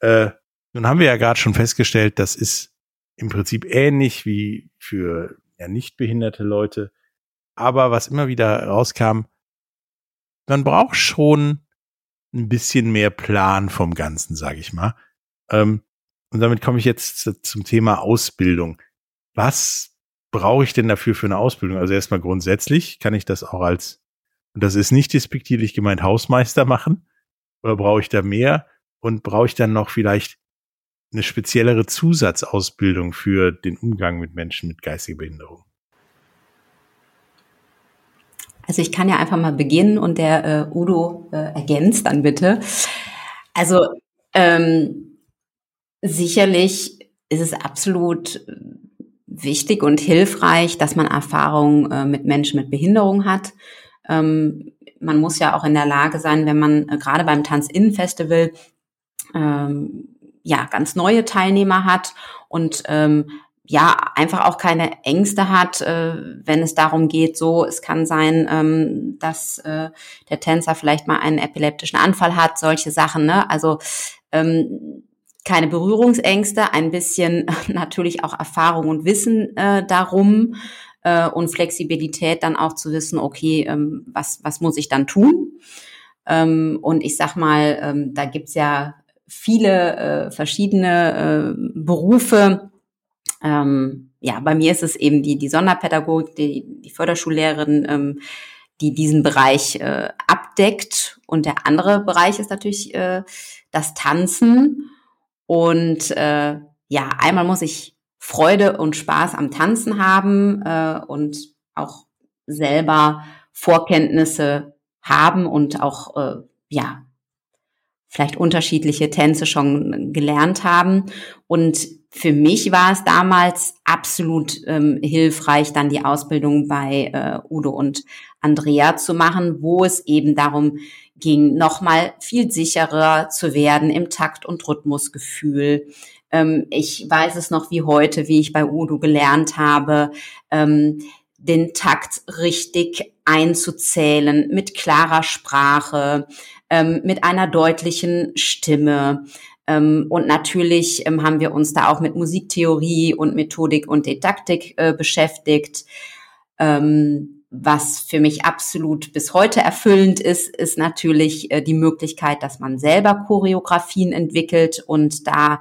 Äh, nun haben wir ja gerade schon festgestellt, das ist im Prinzip ähnlich wie für ja, nicht behinderte Leute. Aber was immer wieder rauskam, man braucht schon ein bisschen mehr Plan vom Ganzen, sage ich mal. Ähm, und damit komme ich jetzt zum Thema Ausbildung. Was brauche ich denn dafür für eine Ausbildung? Also erstmal grundsätzlich kann ich das auch als, und das ist nicht despektierlich gemeint, Hausmeister machen? Oder brauche ich da mehr? Und brauche ich dann noch vielleicht eine speziellere Zusatzausbildung für den Umgang mit Menschen mit geistiger Behinderung? Also ich kann ja einfach mal beginnen und der äh, Udo äh, ergänzt dann bitte. Also ähm, sicherlich ist es absolut wichtig und hilfreich, dass man Erfahrung äh, mit Menschen mit Behinderung hat. Ähm, man muss ja auch in der Lage sein, wenn man äh, gerade beim Tanz-In-Festival ähm, ja ganz neue Teilnehmer hat und ähm, ja einfach auch keine Ängste hat, äh, wenn es darum geht, so es kann sein, ähm, dass äh, der Tänzer vielleicht mal einen epileptischen Anfall hat, solche Sachen. Ne? Also ähm, keine Berührungsängste, ein bisschen natürlich auch Erfahrung und Wissen äh, darum äh, und Flexibilität dann auch zu wissen, okay, ähm, was was muss ich dann tun? Ähm, und ich sag mal, ähm, da gibt's ja viele äh, verschiedene äh, Berufe. Ähm, ja, bei mir ist es eben die, die Sonderpädagogik, die, die Förderschullehrerin, ähm, die diesen Bereich äh, abdeckt. Und der andere Bereich ist natürlich äh, das Tanzen. Und äh, ja, einmal muss ich Freude und Spaß am Tanzen haben äh, und auch selber Vorkenntnisse haben und auch äh, ja vielleicht unterschiedliche Tänze schon gelernt haben. Und für mich war es damals absolut ähm, hilfreich, dann die Ausbildung bei äh, Udo und Andrea zu machen, wo es eben darum ging, nochmal viel sicherer zu werden im Takt- und Rhythmusgefühl. Ähm, ich weiß es noch wie heute, wie ich bei Udo gelernt habe, ähm, den Takt richtig einzuzählen mit klarer Sprache, ähm, mit einer deutlichen Stimme. Ähm, und natürlich ähm, haben wir uns da auch mit Musiktheorie und Methodik und Didaktik äh, beschäftigt. Ähm, was für mich absolut bis heute erfüllend ist, ist natürlich äh, die Möglichkeit, dass man selber Choreografien entwickelt und da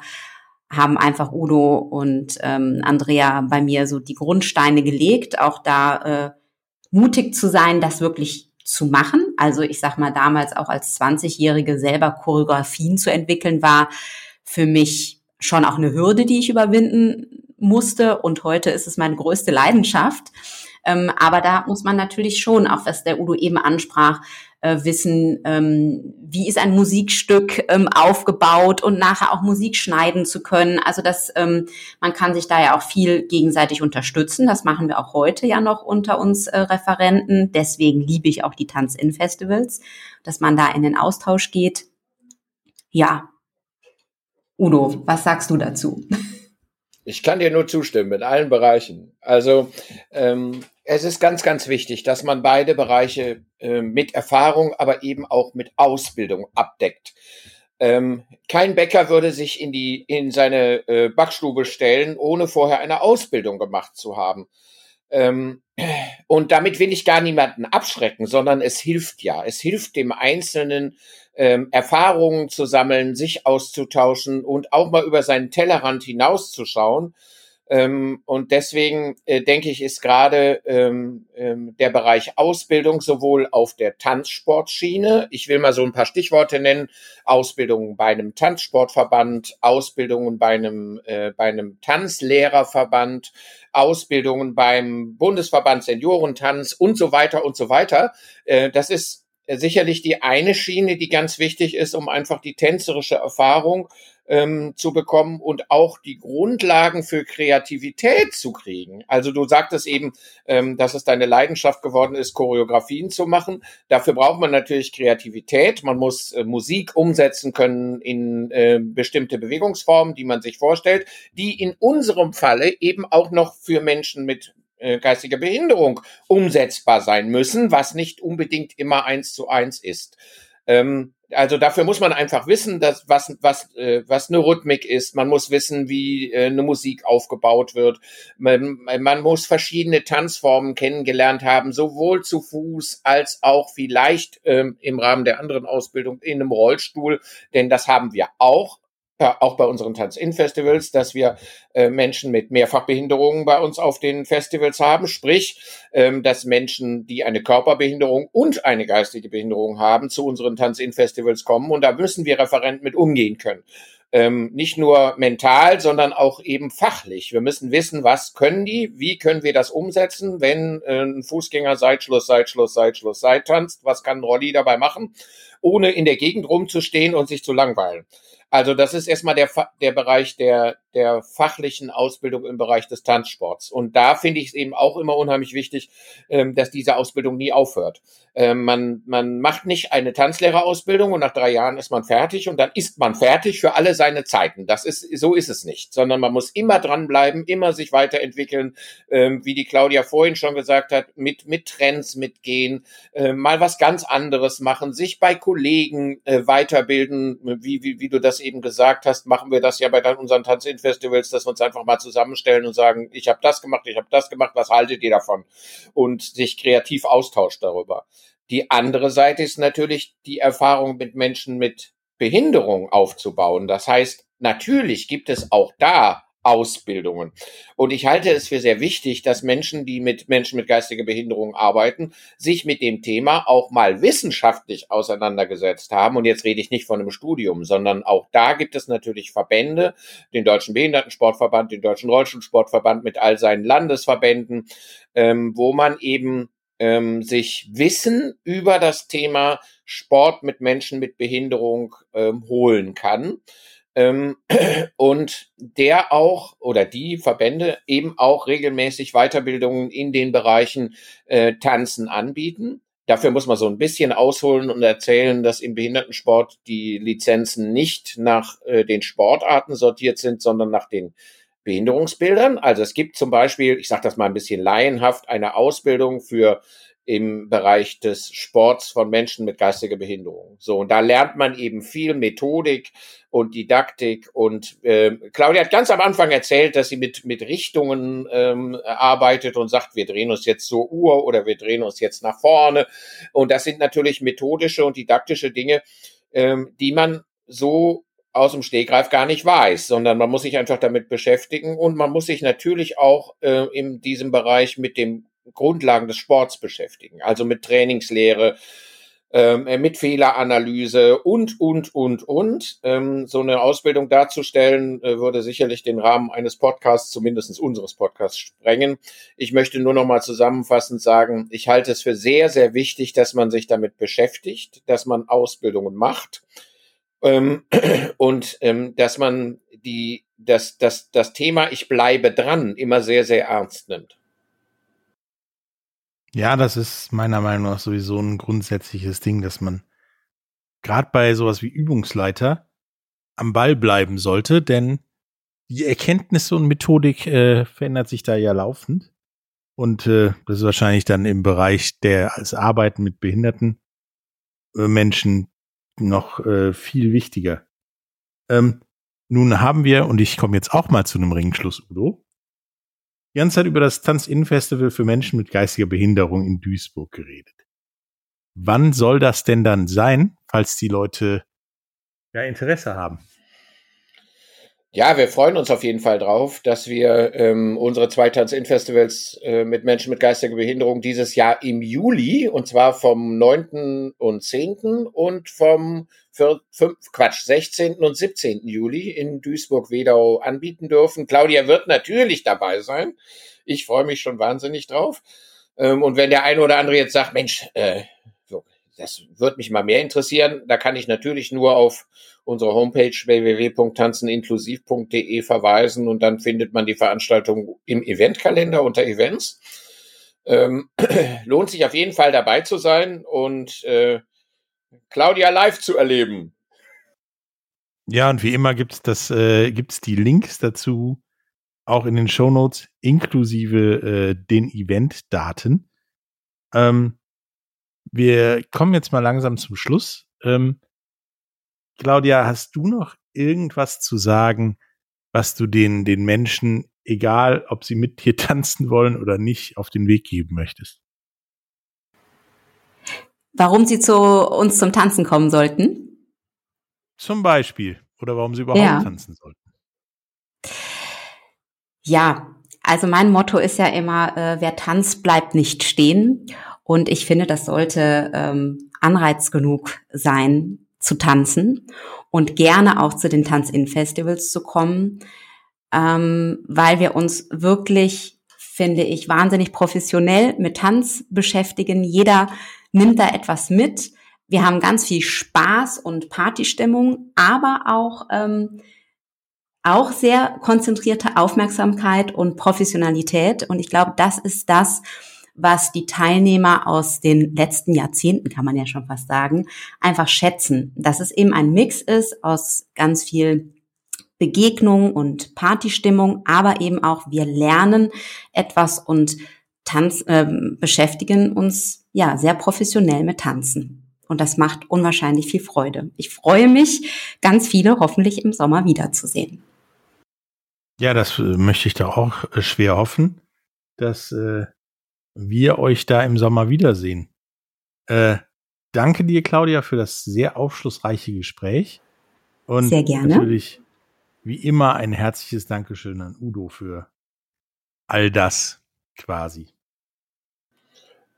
haben einfach Udo und ähm, Andrea bei mir so die Grundsteine gelegt, auch da äh, mutig zu sein, das wirklich zu machen. Also ich sag mal, damals auch als 20-Jährige selber Choreografien zu entwickeln, war für mich schon auch eine Hürde, die ich überwinden musste. Und heute ist es meine größte Leidenschaft. Ähm, aber da muss man natürlich schon, auch was der Udo eben ansprach, äh, wissen, ähm, wie ist ein Musikstück ähm, aufgebaut und nachher auch Musik schneiden zu können. Also das, ähm, man kann sich da ja auch viel gegenseitig unterstützen. Das machen wir auch heute ja noch unter uns äh, Referenten. Deswegen liebe ich auch die Tanz-In-Festivals, dass man da in den Austausch geht. Ja. Udo, was sagst du dazu? Ich kann dir nur zustimmen in allen Bereichen. Also ähm, es ist ganz, ganz wichtig, dass man beide Bereiche äh, mit Erfahrung, aber eben auch mit Ausbildung abdeckt. Ähm, kein Bäcker würde sich in die in seine äh, Backstube stellen, ohne vorher eine Ausbildung gemacht zu haben. Ähm, und damit will ich gar niemanden abschrecken, sondern es hilft ja. Es hilft dem Einzelnen, ähm, Erfahrungen zu sammeln, sich auszutauschen und auch mal über seinen Tellerrand hinauszuschauen ähm, und deswegen äh, denke ich, ist gerade ähm, ähm, der Bereich Ausbildung sowohl auf der Tanzsportschiene, ich will mal so ein paar Stichworte nennen, Ausbildungen bei einem Tanzsportverband, Ausbildungen bei einem, äh, bei einem Tanzlehrerverband, Ausbildungen beim Bundesverband Seniorentanz und so weiter und so weiter. Äh, das ist sicherlich die eine Schiene, die ganz wichtig ist, um einfach die tänzerische Erfahrung ähm, zu bekommen und auch die Grundlagen für Kreativität zu kriegen. Also du sagtest eben, ähm, dass es deine Leidenschaft geworden ist, Choreografien zu machen. Dafür braucht man natürlich Kreativität. Man muss äh, Musik umsetzen können in äh, bestimmte Bewegungsformen, die man sich vorstellt, die in unserem Falle eben auch noch für Menschen mit äh, geistiger Behinderung umsetzbar sein müssen, was nicht unbedingt immer eins zu eins ist. Ähm, also dafür muss man einfach wissen, dass was was äh, was eine Rhythmik ist. Man muss wissen, wie äh, eine Musik aufgebaut wird. Man, man muss verschiedene Tanzformen kennengelernt haben, sowohl zu Fuß als auch vielleicht ähm, im Rahmen der anderen Ausbildung in einem Rollstuhl, denn das haben wir auch auch bei unseren Tanz-In-Festivals, dass wir äh, Menschen mit Mehrfachbehinderungen bei uns auf den Festivals haben, sprich, ähm, dass Menschen, die eine Körperbehinderung und eine geistige Behinderung haben, zu unseren Tanz-In-Festivals kommen und da müssen wir Referent mit umgehen können. Ähm, nicht nur mental, sondern auch eben fachlich. Wir müssen wissen, was können die, wie können wir das umsetzen, wenn äh, ein Fußgänger Seitschluss, Seitschluss, Seitschluss, Seit tanzt, was kann ein Rolli dabei machen, ohne in der Gegend rumzustehen und sich zu langweilen. Also das ist erstmal der, der Bereich der, der fachlichen Ausbildung im Bereich des Tanzsports. Und da finde ich es eben auch immer unheimlich wichtig, ähm, dass diese Ausbildung nie aufhört. Ähm, man, man macht nicht eine Tanzlehrerausbildung und nach drei Jahren ist man fertig und dann ist man fertig für alle seine Zeiten. Das ist, so ist es nicht, sondern man muss immer dranbleiben, immer sich weiterentwickeln, ähm, wie die Claudia vorhin schon gesagt hat, mit, mit Trends mitgehen, äh, mal was ganz anderes machen, sich bei Kollegen äh, weiterbilden, wie, wie, wie du das eben gesagt hast, machen wir das ja bei unseren Tanzin-Festivals, dass wir uns einfach mal zusammenstellen und sagen, ich habe das gemacht, ich habe das gemacht, was haltet ihr davon? Und sich kreativ austauscht darüber. Die andere Seite ist natürlich die Erfahrung mit Menschen mit Behinderung aufzubauen. Das heißt, natürlich gibt es auch da Ausbildungen. Und ich halte es für sehr wichtig, dass Menschen, die mit Menschen mit geistiger Behinderung arbeiten, sich mit dem Thema auch mal wissenschaftlich auseinandergesetzt haben. Und jetzt rede ich nicht von einem Studium, sondern auch da gibt es natürlich Verbände, den Deutschen Behindertensportverband, den Deutschen Rollstuhlsportverband mit all seinen Landesverbänden, ähm, wo man eben ähm, sich Wissen über das Thema Sport mit Menschen mit Behinderung ähm, holen kann ähm, und der auch oder die Verbände eben auch regelmäßig Weiterbildungen in den Bereichen äh, Tanzen anbieten. Dafür muss man so ein bisschen ausholen und erzählen, dass im Behindertensport die Lizenzen nicht nach äh, den Sportarten sortiert sind, sondern nach den Behinderungsbildern. Also es gibt zum Beispiel, ich sage das mal ein bisschen laienhaft, eine Ausbildung für im Bereich des Sports von Menschen mit geistiger Behinderung. So, und da lernt man eben viel Methodik und Didaktik. Und äh, Claudia hat ganz am Anfang erzählt, dass sie mit, mit Richtungen ähm, arbeitet und sagt, wir drehen uns jetzt zur Uhr oder wir drehen uns jetzt nach vorne. Und das sind natürlich methodische und didaktische Dinge, ähm, die man so aus dem Stegreif gar nicht weiß, sondern man muss sich einfach damit beschäftigen und man muss sich natürlich auch äh, in diesem Bereich mit dem Grundlagen des Sports beschäftigen, also mit Trainingslehre, ähm, äh, mit Fehleranalyse und, und, und, und. Ähm, so eine Ausbildung darzustellen, äh, würde sicherlich den Rahmen eines Podcasts, zumindest unseres Podcasts, sprengen. Ich möchte nur noch mal zusammenfassend sagen, ich halte es für sehr, sehr wichtig, dass man sich damit beschäftigt, dass man Ausbildungen macht ähm, und ähm, dass man die, das, das, das Thema Ich bleibe dran immer sehr, sehr ernst nimmt. Ja, das ist meiner Meinung nach sowieso ein grundsätzliches Ding, dass man gerade bei sowas wie Übungsleiter am Ball bleiben sollte, denn die Erkenntnisse und Methodik äh, verändert sich da ja laufend. Und äh, das ist wahrscheinlich dann im Bereich der als Arbeiten mit behinderten äh, Menschen noch äh, viel wichtiger. Ähm, nun haben wir, und ich komme jetzt auch mal zu einem Ringschluss, Udo, die ganze Zeit über das Tanzinnenfestival für Menschen mit geistiger Behinderung in Duisburg geredet. Wann soll das denn dann sein, falls die Leute ja Interesse haben? Ja, wir freuen uns auf jeden Fall drauf, dass wir ähm, unsere zwei Tanz-In-Festivals äh, mit Menschen mit geistiger Behinderung dieses Jahr im Juli, und zwar vom 9. und 10. und vom 4, 5, Quatsch, 16. und 17. Juli in Duisburg-Wedau anbieten dürfen. Claudia wird natürlich dabei sein. Ich freue mich schon wahnsinnig drauf. Ähm, und wenn der eine oder andere jetzt sagt, Mensch, äh, das wird mich mal mehr interessieren. Da kann ich natürlich nur auf unsere Homepage www.tanzeninklusiv.de verweisen und dann findet man die Veranstaltung im Eventkalender unter Events. Ähm, lohnt sich auf jeden Fall dabei zu sein und äh, Claudia live zu erleben. Ja, und wie immer gibt's das, äh, die Links dazu auch in den Shownotes inklusive äh, den Eventdaten. Ähm, wir kommen jetzt mal langsam zum Schluss. Ähm, Claudia, hast du noch irgendwas zu sagen, was du den, den Menschen, egal ob sie mit dir tanzen wollen oder nicht, auf den Weg geben möchtest? Warum sie zu uns zum Tanzen kommen sollten? Zum Beispiel. Oder warum sie überhaupt ja. tanzen sollten. Ja, also mein Motto ist ja immer, äh, wer tanzt, bleibt nicht stehen. Und ich finde, das sollte ähm, Anreiz genug sein, zu tanzen und gerne auch zu den Tanz-In-Festivals zu kommen, ähm, weil wir uns wirklich, finde ich, wahnsinnig professionell mit Tanz beschäftigen. Jeder nimmt da etwas mit. Wir haben ganz viel Spaß und Partystimmung, aber auch ähm, auch sehr konzentrierte Aufmerksamkeit und Professionalität. Und ich glaube, das ist das, was die Teilnehmer aus den letzten Jahrzehnten, kann man ja schon fast sagen, einfach schätzen. Dass es eben ein Mix ist aus ganz viel Begegnung und Partystimmung, aber eben auch wir lernen etwas und Tanz, äh, beschäftigen uns ja sehr professionell mit Tanzen. Und das macht unwahrscheinlich viel Freude. Ich freue mich, ganz viele hoffentlich im Sommer wiederzusehen. Ja, das äh, möchte ich da auch äh, schwer hoffen, dass äh, wir euch da im Sommer wiedersehen. Äh, danke dir, Claudia, für das sehr aufschlussreiche Gespräch. Und sehr gerne. natürlich wie immer ein herzliches Dankeschön an Udo für all das quasi.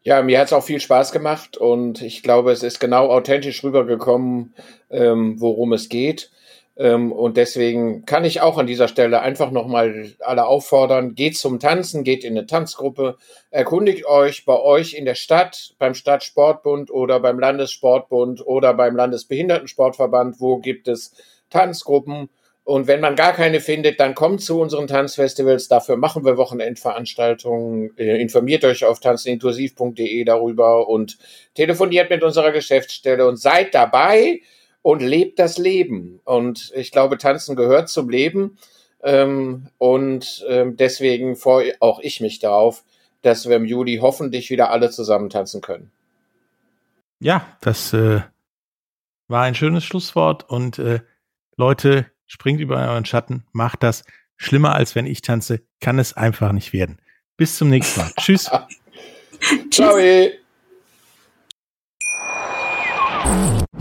Ja, mir hat es auch viel Spaß gemacht und ich glaube, es ist genau authentisch rübergekommen, ähm, worum es geht. Ähm, und deswegen kann ich auch an dieser Stelle einfach nochmal alle auffordern, geht zum Tanzen, geht in eine Tanzgruppe, erkundigt euch bei euch in der Stadt, beim Stadtsportbund oder beim Landessportbund oder beim Landesbehindertensportverband, wo gibt es Tanzgruppen. Und wenn man gar keine findet, dann kommt zu unseren Tanzfestivals. Dafür machen wir Wochenendveranstaltungen. Äh, informiert euch auf tanzeninklusiv.de darüber und telefoniert mit unserer Geschäftsstelle und seid dabei und lebt das Leben. Und ich glaube, Tanzen gehört zum Leben. Ähm, und ähm, deswegen freue auch ich mich darauf, dass wir im Juli hoffentlich wieder alle zusammen tanzen können. Ja, das äh, war ein schönes Schlusswort und äh, Leute, springt über euren Schatten, macht das. Schlimmer als wenn ich tanze, kann es einfach nicht werden. Bis zum nächsten Mal. Tschüss. Ciao.